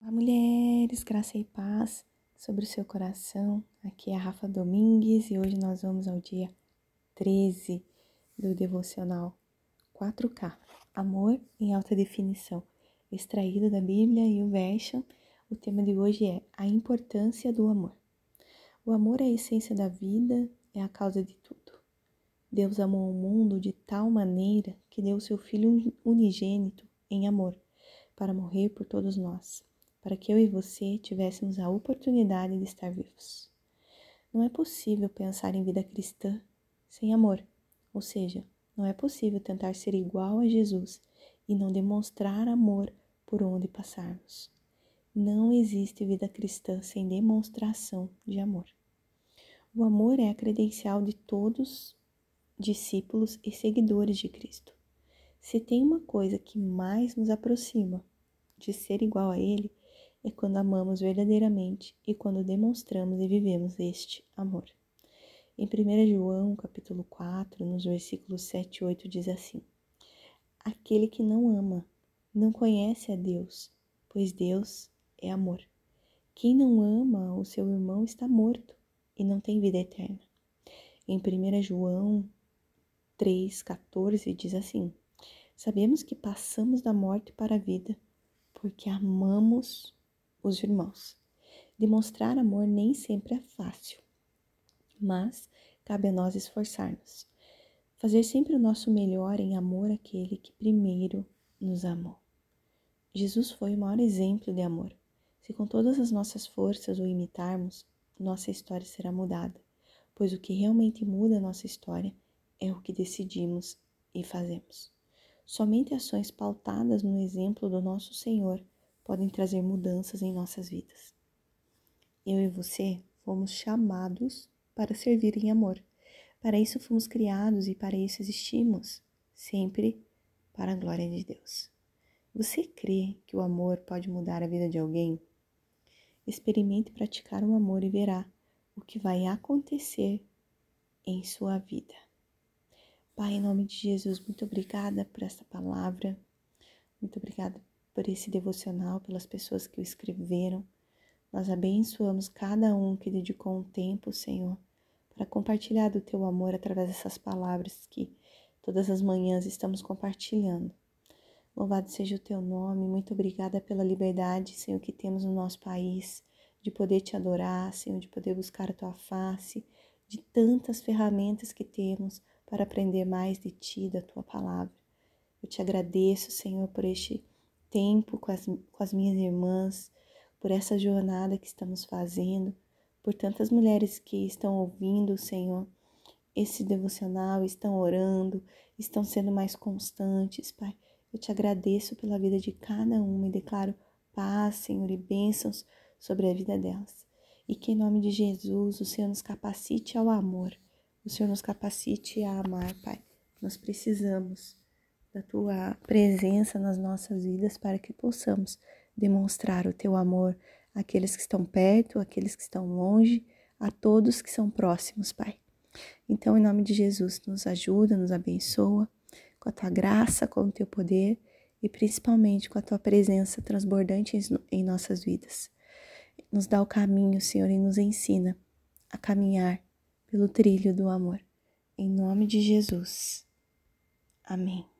Olá, mulheres, graça e paz sobre o seu coração. Aqui é a Rafa Domingues e hoje nós vamos ao dia 13 do devocional 4K, Amor em Alta Definição, extraído da Bíblia e o verso. O tema de hoje é a importância do amor. O amor é a essência da vida, é a causa de tudo. Deus amou o mundo de tal maneira que deu seu Filho unigênito em amor para morrer por todos nós para que eu e você tivéssemos a oportunidade de estar vivos. Não é possível pensar em vida cristã sem amor, ou seja, não é possível tentar ser igual a Jesus e não demonstrar amor por onde passarmos. Não existe vida cristã sem demonstração de amor. O amor é a credencial de todos discípulos e seguidores de Cristo. Se tem uma coisa que mais nos aproxima de ser igual a Ele, é quando amamos verdadeiramente e quando demonstramos e vivemos este amor. Em 1 João, capítulo 4, nos versículos 7 e 8 diz assim: Aquele que não ama não conhece a Deus, pois Deus é amor. Quem não ama o seu irmão está morto e não tem vida eterna. Em 1 João 3,14 diz assim: Sabemos que passamos da morte para a vida, porque amamos os irmãos. Demonstrar amor nem sempre é fácil, mas cabe a nós esforçar-nos. Fazer sempre o nosso melhor em amor àquele que primeiro nos amou. Jesus foi o maior exemplo de amor. Se com todas as nossas forças o imitarmos, nossa história será mudada, pois o que realmente muda a nossa história é o que decidimos e fazemos. Somente ações pautadas no exemplo do nosso Senhor podem trazer mudanças em nossas vidas. Eu e você fomos chamados para servir em amor. Para isso fomos criados e para isso existimos, sempre para a glória de Deus. Você crê que o amor pode mudar a vida de alguém? Experimente praticar o amor e verá o que vai acontecer em sua vida. Pai, em nome de Jesus, muito obrigada por esta palavra. Muito obrigada por esse devocional, pelas pessoas que o escreveram. Nós abençoamos cada um que dedicou um tempo, Senhor, para compartilhar do teu amor através dessas palavras que todas as manhãs estamos compartilhando. Louvado seja o teu nome, muito obrigada pela liberdade, Senhor, que temos no nosso país, de poder te adorar, Senhor, de poder buscar a tua face, de tantas ferramentas que temos para aprender mais de ti, da tua palavra. Eu te agradeço, Senhor, por este tempo com as, com as minhas irmãs, por essa jornada que estamos fazendo, por tantas mulheres que estão ouvindo, Senhor, esse devocional, estão orando, estão sendo mais constantes, Pai. Eu te agradeço pela vida de cada uma e declaro paz, Senhor, e bênçãos sobre a vida delas. E que em nome de Jesus o Senhor nos capacite ao amor, o Senhor nos capacite a amar, Pai. Nós precisamos da tua presença nas nossas vidas para que possamos demonstrar o teu amor àqueles que estão perto, àqueles que estão longe, a todos que são próximos, Pai. Então, em nome de Jesus, nos ajuda, nos abençoa com a tua graça, com o teu poder e principalmente com a tua presença transbordante em nossas vidas. Nos dá o caminho, Senhor, e nos ensina a caminhar pelo trilho do amor. Em nome de Jesus. Amém.